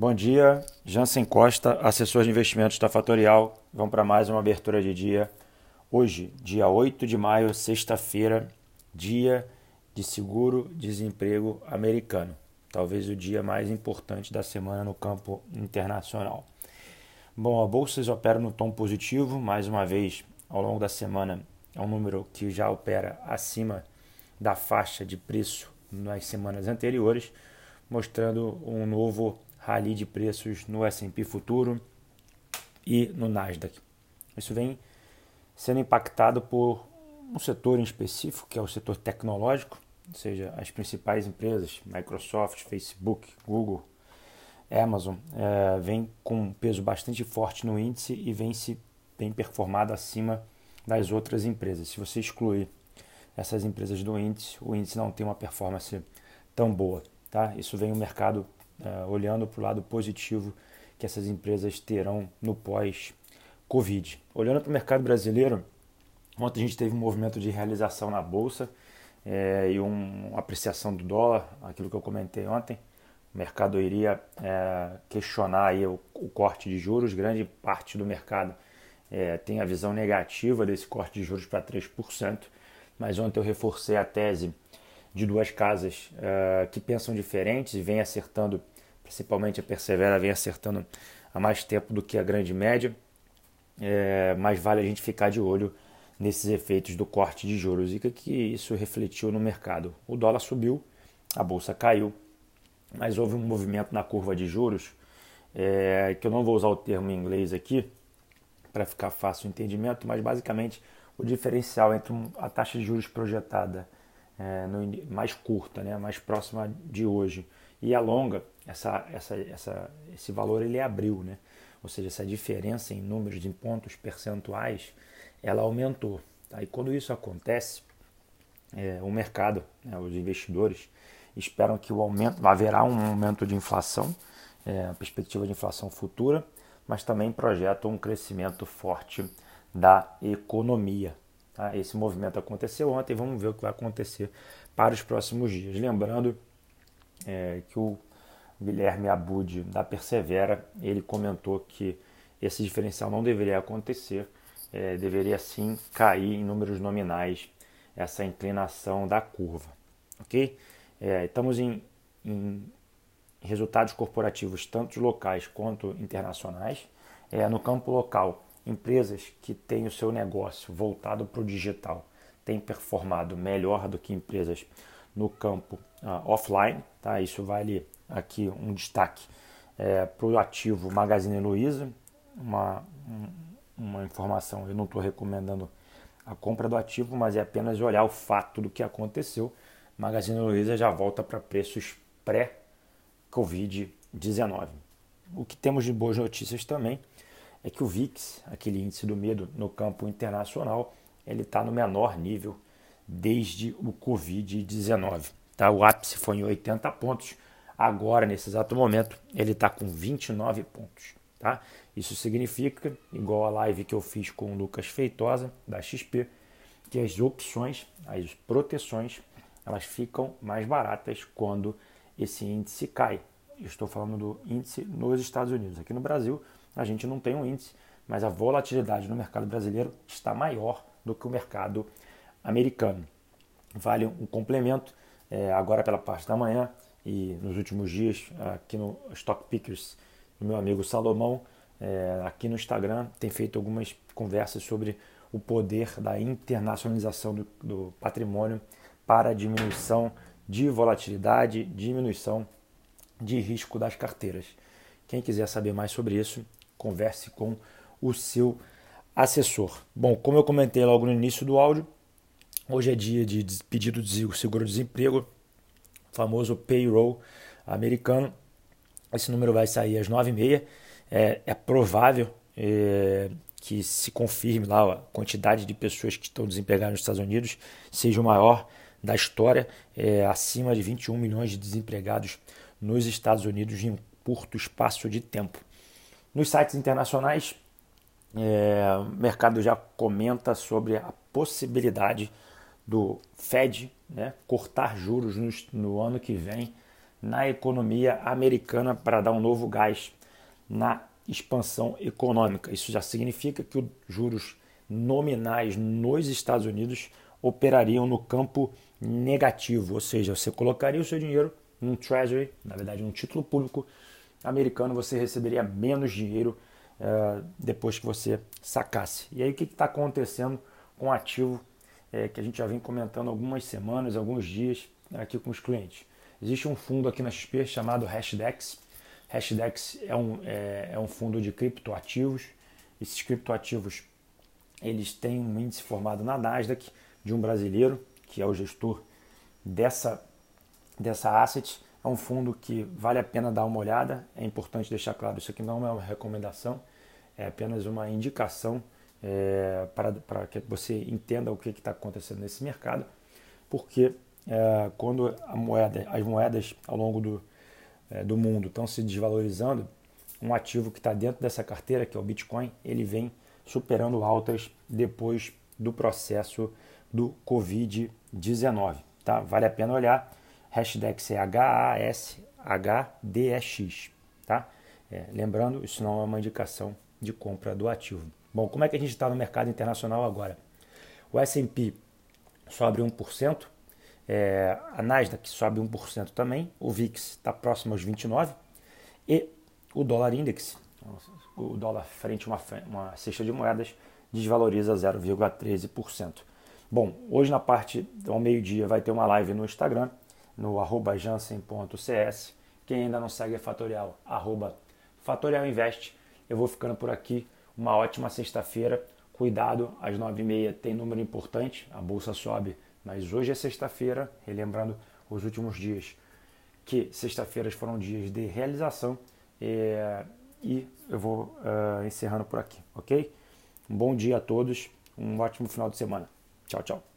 Bom dia, Jansen Costa, assessor de investimentos da Fatorial. Vamos para mais uma abertura de dia. Hoje, dia 8 de maio, sexta-feira, dia de seguro-desemprego americano. Talvez o dia mais importante da semana no campo internacional. Bom, a bolsas opera no tom positivo, mais uma vez, ao longo da semana, é um número que já opera acima da faixa de preço nas semanas anteriores, mostrando um novo rally de preços no S&P futuro e no Nasdaq. Isso vem sendo impactado por um setor em específico, que é o setor tecnológico, ou seja, as principais empresas, Microsoft, Facebook, Google, Amazon, é, vem com um peso bastante forte no índice e vem se bem performado acima das outras empresas. Se você excluir essas empresas do índice, o índice não tem uma performance tão boa. Tá? Isso vem o mercado uh, olhando para o lado positivo que essas empresas terão no pós-Covid. Olhando para o mercado brasileiro, ontem a gente teve um movimento de realização na Bolsa é, e um, uma apreciação do dólar, aquilo que eu comentei ontem. O mercado iria é, questionar aí o, o, corte de juros, grande parte do mercado é, tem a visão negativa desse corte de juros para 3%, mas ontem eu reforcei a tese de duas casas uh, que pensam diferentes e vem acertando, principalmente a Persevera vem acertando há mais tempo do que a grande média, é, mas vale a gente ficar de olho nesses efeitos do corte de juros e que, que isso refletiu no mercado. O dólar subiu, a bolsa caiu, mas houve um movimento na curva de juros, é, que eu não vou usar o termo em inglês aqui, para ficar fácil o entendimento, mas basicamente o diferencial entre a taxa de juros projetada é, no, mais curta, né, mais próxima de hoje, e a longa, essa, essa, essa, esse valor ele abriu, né? ou seja, essa diferença em números de pontos percentuais, ela aumentou. Tá? E quando isso acontece, é, o mercado, né, os investidores, esperam que o aumento, haverá um aumento de inflação, é, a perspectiva de inflação futura, mas também projetam um crescimento forte da economia. Tá? Esse movimento aconteceu ontem, vamos ver o que vai acontecer para os próximos dias. Lembrando é, que o Guilherme Abud da Persevera, ele comentou que esse diferencial não deveria acontecer, é, deveria sim cair em números nominais essa inclinação da curva, ok? É, estamos em, em, resultados corporativos tanto locais quanto internacionais. É, no campo local, empresas que têm o seu negócio voltado para o digital têm performado melhor do que empresas no campo uh, offline. Tá? Isso vale aqui um destaque é, para o ativo Magazine Luiza. Uma, um, uma informação, eu não estou recomendando a compra do ativo, mas é apenas olhar o fato do que aconteceu. Magazine Luiza já volta para preços pré-Covid-19. O que temos de boas notícias também é que o VIX, aquele índice do medo no campo internacional, ele está no menor nível desde o Covid-19. Tá? O ápice foi em 80 pontos, agora, nesse exato momento, ele está com 29 pontos. Tá? Isso significa, igual a live que eu fiz com o Lucas Feitosa, da XP, que as opções, as proteções, elas ficam mais baratas quando esse índice cai. estou falando do índice nos Estados Unidos. Aqui no Brasil, a gente não tem um índice, mas a volatilidade no mercado brasileiro está maior do que o mercado americano. Vale um complemento, é, agora pela parte da manhã e nos últimos dias aqui no Stock Pickers, o meu amigo Salomão, é, aqui no Instagram, tem feito algumas conversas sobre o poder da internacionalização do, do patrimônio para diminuição de volatilidade, diminuição de risco das carteiras. Quem quiser saber mais sobre isso, converse com o seu assessor. Bom, como eu comentei logo no início do áudio, hoje é dia de pedido de seguro-desemprego, famoso payroll americano. Esse número vai sair às 9h30. É, é provável é, que se confirme lá a quantidade de pessoas que estão desempregadas nos Estados Unidos seja o maior da história, é, acima de 21 milhões de desempregados nos Estados Unidos em um curto espaço de tempo. Nos sites internacionais, é, o mercado já comenta sobre a possibilidade do Fed né, cortar juros no, no, ano que vem na economia americana para dar um novo gás na expansão econômica. Isso já significa que os juros nominais nos Estados Unidos operariam no campo negativo, ou seja, você colocaria o seu dinheiro num treasury, na verdade, num título público americano, você receberia menos dinheiro uh, depois que você sacasse. E aí o que está acontecendo com o ativo é, que a gente já vem comentando algumas semanas, alguns dias aqui com os clientes? Existe um fundo aqui na XP chamado Hashdex. Hashdex é um, é, é um fundo de criptoativos. Esses criptoativos eles têm um índice formado na Nasdaq de um brasileiro que é o gestor dessa dessa asset. É um fundo que vale a pena dar uma olhada. É importante deixar claro, isso aqui não é uma recomendação, é apenas uma indicação é, para, para que você entenda o que está acontecendo nesse mercado, porque é, quando moeda, as moedas ao longo do, é, do mundo estão se desvalorizando, um ativo que está dentro dessa carteira, que é o Bitcoin, ele vem superando altas depois do processo do Covid-19. Tá? Vale a pena olhar. Hashdex é. Tá? É, lembrando, isso não é uma indicação de compra do ativo. Bom, como é que a gente está no mercado internacional agora? O S&P sobe 1%, é, a Nasdaq sobe 1% também, o VIX está próximo aos 29 e o dólar index, o dólar frente a uma, uma cesta de moedas, desvaloriza 0,13%. Bom, hoje na parte ao meio-dia vai ter uma live no Instagram, no arroba jansen.cs. Quem ainda não segue a Fatorial, arroba Fatorial Invest. Eu vou ficando por aqui. Uma ótima sexta-feira. Cuidado, às nove e meia tem número importante. A bolsa sobe mas hoje é sexta-feira, relembrando os últimos dias, que sexta-feiras foram dias de realização é, e eu vou uh, encerrando por aqui, ok? Um bom dia a todos, um ótimo final de semana. Tchau, tchau.